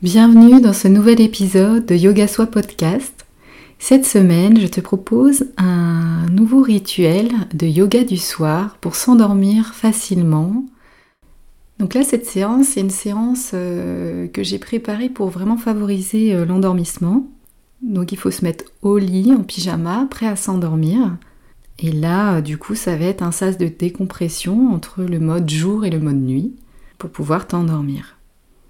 Bienvenue dans ce nouvel épisode de Yoga Soi Podcast. Cette semaine, je te propose un nouveau rituel de yoga du soir pour s'endormir facilement. Donc là, cette séance, c'est une séance euh, que j'ai préparée pour vraiment favoriser euh, l'endormissement. Donc il faut se mettre au lit en pyjama, prêt à s'endormir. Et là, du coup, ça va être un sas de décompression entre le mode jour et le mode nuit pour pouvoir t'endormir.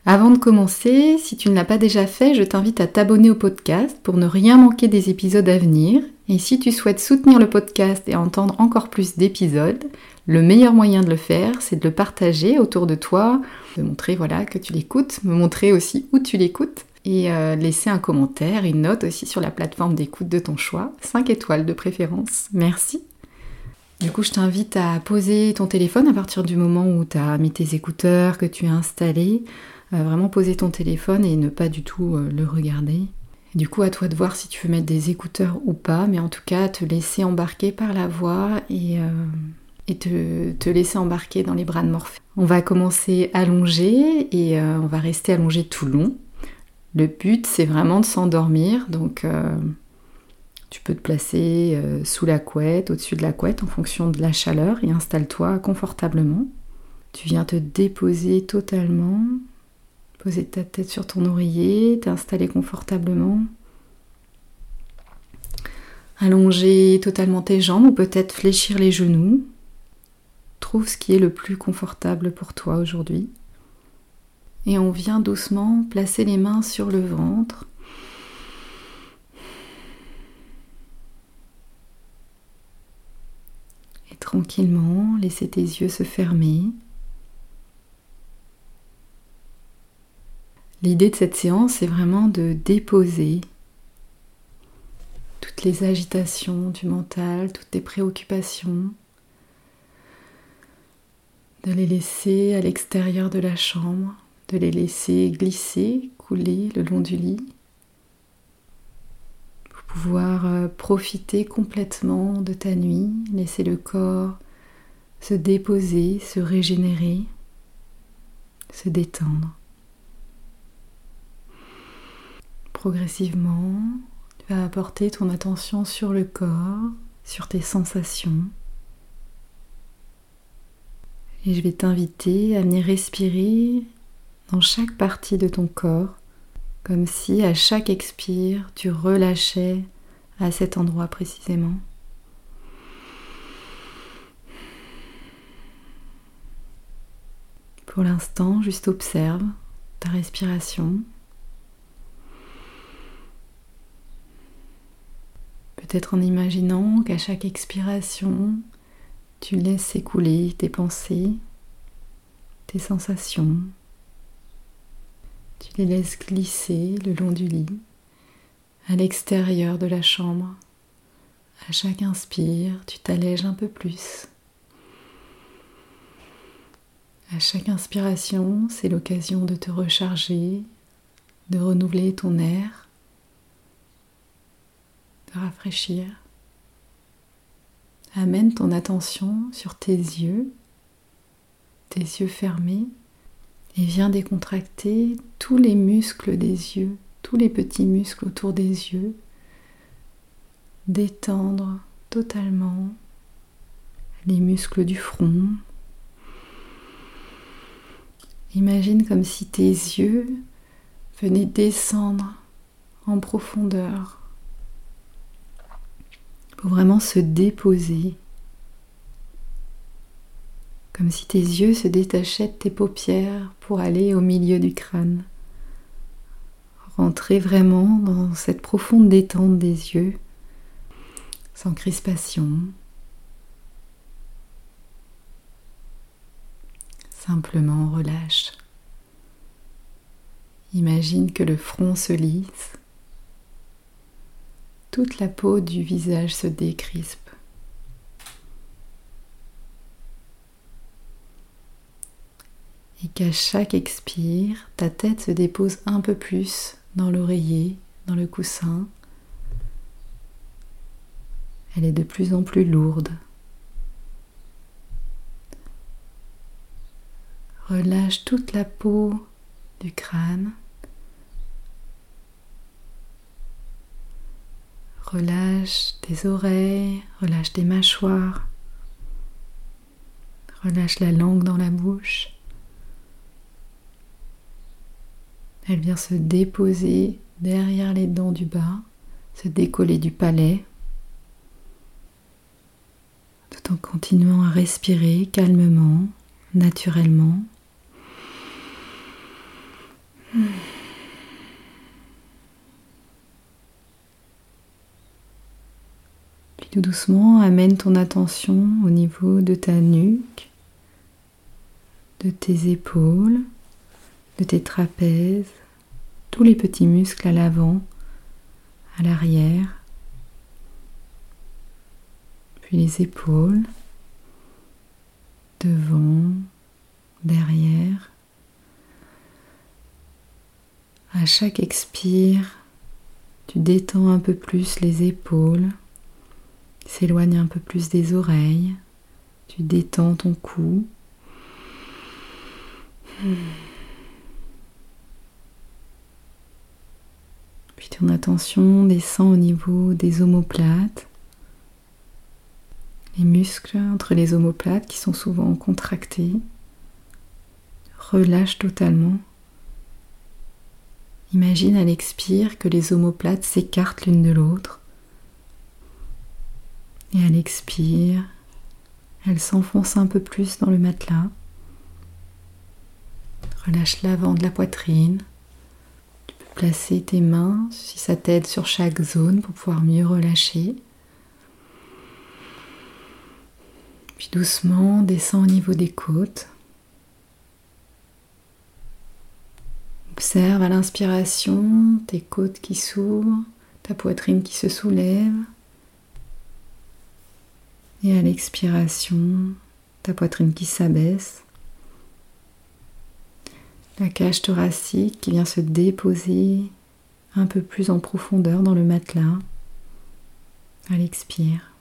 Avant de commencer, si tu ne l'as pas déjà fait, je t'invite à t'abonner au podcast pour ne rien manquer des épisodes à venir. Et si tu souhaites soutenir le podcast et entendre encore plus d'épisodes, le meilleur moyen de le faire, c'est de le partager autour de toi, de montrer voilà que tu l'écoutes, me montrer aussi où tu l'écoutes et euh, laisser un commentaire, une note aussi sur la plateforme d'écoute de ton choix, 5 étoiles de préférence. Merci. Du coup, je t'invite à poser ton téléphone à partir du moment où tu as mis tes écouteurs, que tu as installé vraiment poser ton téléphone et ne pas du tout euh, le regarder. du coup, à toi de voir si tu veux mettre des écouteurs ou pas, mais en tout cas, te laisser embarquer par la voix et, euh, te, laisser embarquer dans les bras de Morphée. On va commencer allongé et euh, on va rester allongé tout long. Le but, c'est vraiment de s'endormir, donc tu peux te placer sous la couette, au-dessus de la couette en fonction de la chaleur et installe-toi confortablement. Tu viens te déposer totalement Poser ta tête sur ton oreiller, t'installer confortablement. Allonger totalement tes jambes ou peut-être fléchir les genoux. Trouve ce qui est le plus confortable pour toi aujourd'hui. Et on vient doucement placer les mains sur le ventre. Tranquillement, laisser tes yeux se fermer. L'idée de cette séance, c'est vraiment de déposer toutes les agitations du mental, toutes les préoccupations, de les laisser à l'extérieur de la chambre, de les laisser glisser, couler le long du lit, pouvoir euh, profiter complètement de ta nuit, laisser le corps se déposer, se régénérer, se détendre. Progressivement, tu vas apporter ton attention sur le corps, sur tes sensations. Et je vais t'inviter à venir respirer dans chaque partie de ton corps, comme si à chaque expire, tu relâchais à cet endroit précisément. Pour l'instant, juste observe ta respiration. Peut-être en imaginant qu'à chaque expiration, tu laisses écouler tes pensées, tes sensations. Tu les laisses glisser le long du lit, à l'extérieur de la chambre. À chaque inspire, tu t'allèges un peu plus. À chaque inspiration, c'est l'occasion de te recharger, de renouveler ton air de rafraîchir. Amène ton attention sur tes yeux, tes yeux fermés, et viens décontracter tous les muscles des yeux, tous les petits muscles autour des yeux, détendre totalement les muscles du front. Imagine comme si tes yeux venaient descendre en profondeur pour vraiment se déposer, comme si tes yeux se détachaient de tes paupières pour aller au milieu du crâne. Rentrer vraiment dans cette profonde détente des yeux, sans crispation. Simplement relâche. Imagine que le front se lisse, toute la peau du visage se décrispe. Et qu'à chaque expire, ta tête se dépose un peu plus dans l'oreiller, dans le coussin. Elle est de plus en plus lourde. Relâche toute la peau du crâne. Relâche tes oreilles, relâche tes mâchoires, relâche la langue dans la bouche. Elle vient se déposer derrière les dents du bas, se décoller du palais, tout en continuant à respirer calmement, naturellement. Puis tout doucement, amène ton attention au niveau de ta nuque, de tes épaules, de tes trapèzes, tous les petits muscles à l'avant, à l'arrière, puis les épaules, devant, derrière. À chaque expire, tu détends un peu plus les épaules, s'éloigne un peu plus des oreilles, tu détends ton cou. Ton attention descend au niveau des omoplates, les muscles entre les omoplates qui sont souvent contractés. Relâche totalement. Imagine à l'expire que les omoplates s'écartent l'une de l'autre. Et à l'expire, elles s'enfoncent un peu plus dans le matelas. Relâche l'avant de la poitrine. Placer tes mains, si ça t'aide, sur chaque zone pour pouvoir mieux relâcher. Puis doucement, descends au niveau des côtes. Observe à l'inspiration tes côtes qui s'ouvrent, ta poitrine qui se soulève. Et à l'expiration, ta poitrine qui s'abaisse. La cage thoracique qui vient se déposer un peu plus en profondeur dans le matelas. À l'expire.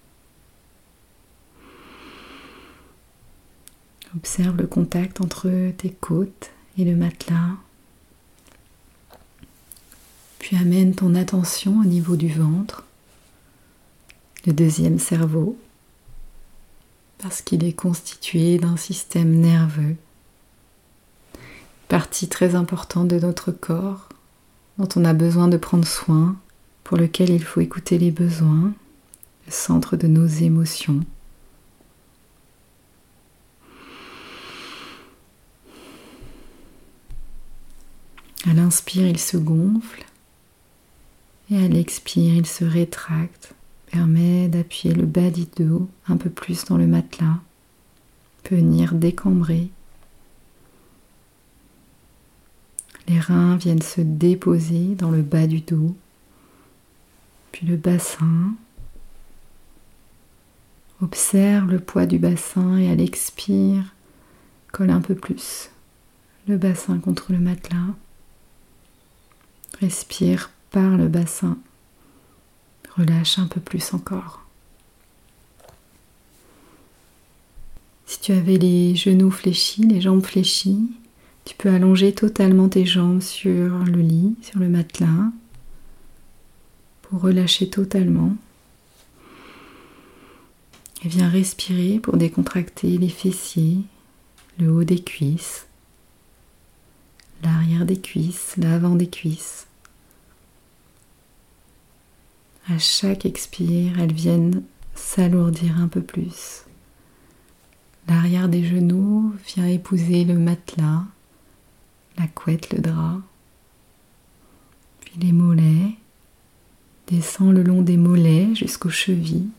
Observe le contact entre tes côtes et le matelas. Puis amène ton attention au niveau du ventre, le deuxième cerveau, parce qu'il est constitué d'un système nerveux, partie très importante de notre corps, dont on a besoin de prendre soin, pour lequel il faut écouter les besoins, le centre de nos émotions. À l'inspire, il se gonfle et à l'expire, il se rétracte, permet d'appuyer le bas du dos un peu plus dans le matelas, peut venir décambrer. Les reins viennent se déposer dans le bas du dos, puis le bassin. Observe le poids du bassin et à l'expire, colle un peu plus le bassin contre le matelas. Respire par le bassin. Relâche un peu plus encore. Si tu avais les genoux fléchis, les jambes fléchies, tu peux allonger totalement tes jambes sur le lit, sur le matelas, pour relâcher totalement. Et viens respirer pour décontracter les fessiers, le haut des cuisses, l'arrière des cuisses, l'avant des cuisses. À chaque expire, elles viennent s'alourdir un peu plus. L'arrière des genoux vient épouser le matelas, la couette, le drap. Puis les mollets. Descend le long des mollets jusqu'aux chevilles.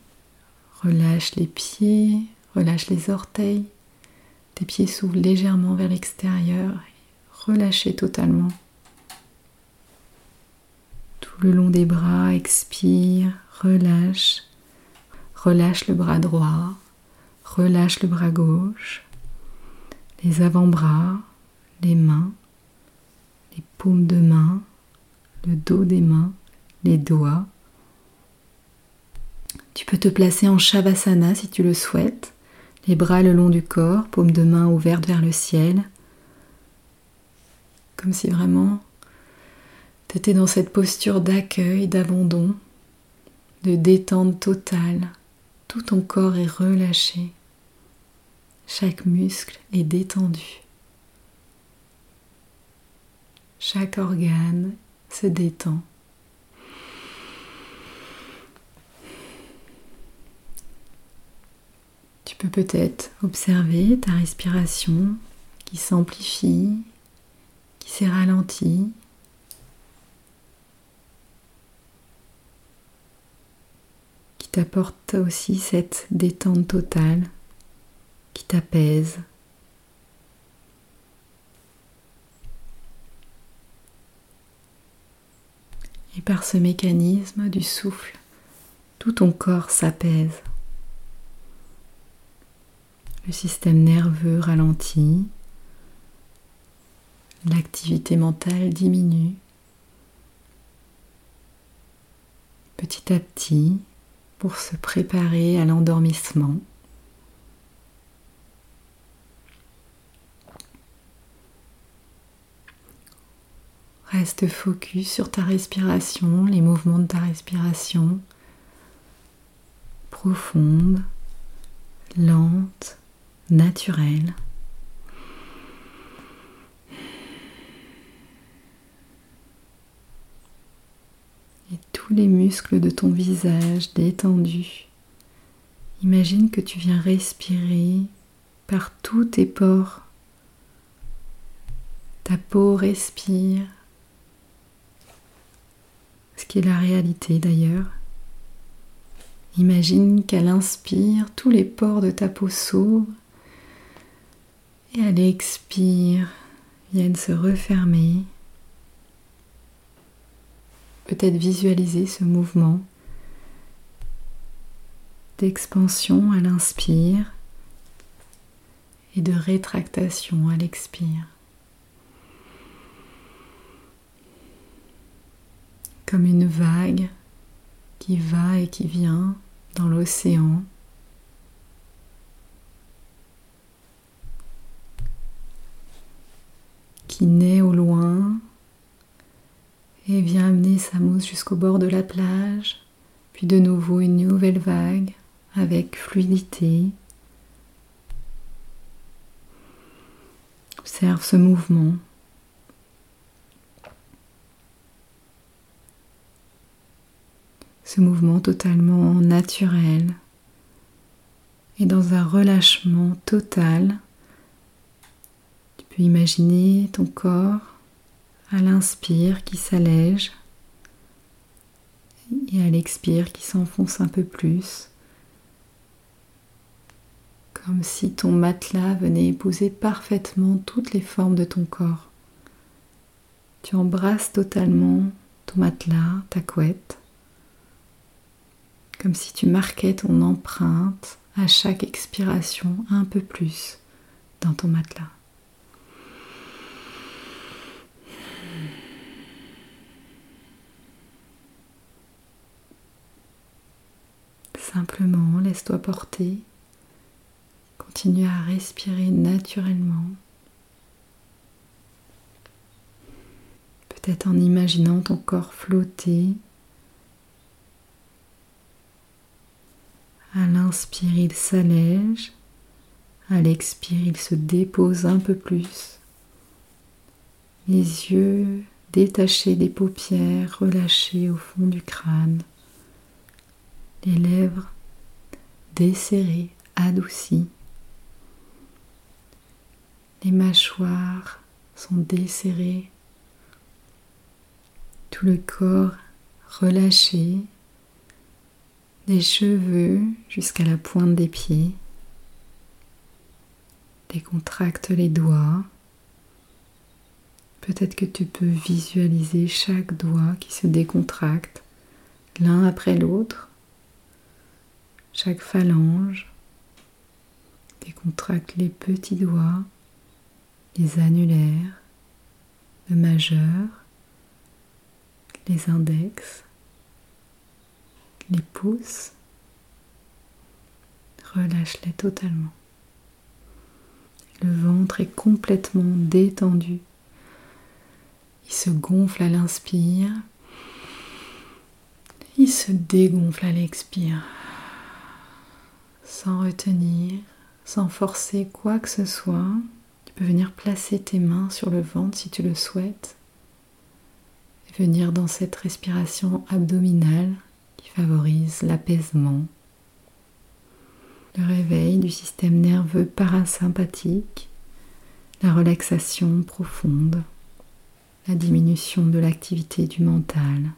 Relâche les pieds, relâche les orteils, Tes pieds s'ouvrent légèrement vers l'extérieur. Relâchez totalement. Tout le long des bras, expire, relâche. Relâche le bras droit, relâche le bras gauche, les avant-bras, les mains, les paumes de main, le dos des mains, les doigts. Tu peux te placer en Shavasana si tu le souhaites, les bras le long du corps, paumes de main ouvertes vers le ciel, comme si vraiment tu étais dans cette posture d'accueil, d'abandon, de détente totale. Tout ton corps est relâché. Chaque muscle est détendu. Chaque organe se détend. Tu peux peut-être observer ta respiration qui s'amplifie, qui s'est ralentie. qui t'apporte aussi cette détente totale, qui t'apaise. Par ce mécanisme du souffle, tout ton corps s'apaise. Le système nerveux ralentit, l'activité mentale diminue. Petit à petit, pour se préparer à l'endormissement. Reste focus sur ta respiration, les mouvements de ta respiration, profonde, lente, naturelle. Et tous les muscles de ton visage détendus. Imagine que tu viens respirer par tous tes pores. Ta peau respire ce qui est la réalité d'ailleurs. Imagine qu'elle inspire, tous les pores de ta peau s'ouvrent et elle expire, viennent se refermer. Peut-être visualiser ce mouvement d'expansion à l'inspire et de rétractation à l'expire. Comme une vague qui va et qui vient dans l'océan. qui naît au loin et vient amener sa mousse jusqu'au bord de la plage, puis de nouveau une nouvelle vague avec fluidité. Observe ce mouvement. Mouvement totalement naturel et dans un relâchement total. Tu peux imaginer ton corps à l'inspire qui s'allège et à l'expire qui s'enfonce un peu plus, comme si ton matelas venait épouser parfaitement toutes les formes de ton corps. Tu embrasses totalement ton matelas, ta couette comme si tu marquais ton empreinte à chaque expiration un peu plus dans ton matelas. Simplement, laisse-toi porter. Continue à respirer naturellement. Peut-être en imaginant ton corps flotter À l'inspire, il s'allège. À l'expire, il se dépose un peu plus. Les yeux détachés des paupières, relâchés au fond du crâne. Les lèvres desserrées, adoucies. Les mâchoires sont desserrées. Tout le corps relâché des cheveux jusqu'à la pointe des pieds, Décontracte les doigts. Peut-être que tu peux visualiser chaque doigt qui se décontracte l'un après l'autre. Chaque phalange décontracte les petits doigts, les annulaires, le majeur, les index, les pouces. Relâche-les totalement. Le ventre est complètement détendu. Il se gonfle à l'inspire. Il se dégonfle à l'expire. Sans retenir, sans forcer quoi que ce soit. Tu peux venir placer tes mains sur le ventre si tu le souhaites. Et venir dans cette respiration abdominale favorise l'apaisement le réveil du système nerveux parasympathique, la relaxation profonde, la diminution de l'activité du mental.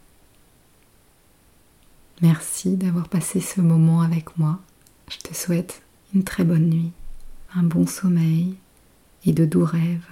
Merci d'avoir passé ce moment avec moi. Je te souhaite une très bonne nuit, un bon sommeil et de doux rêves.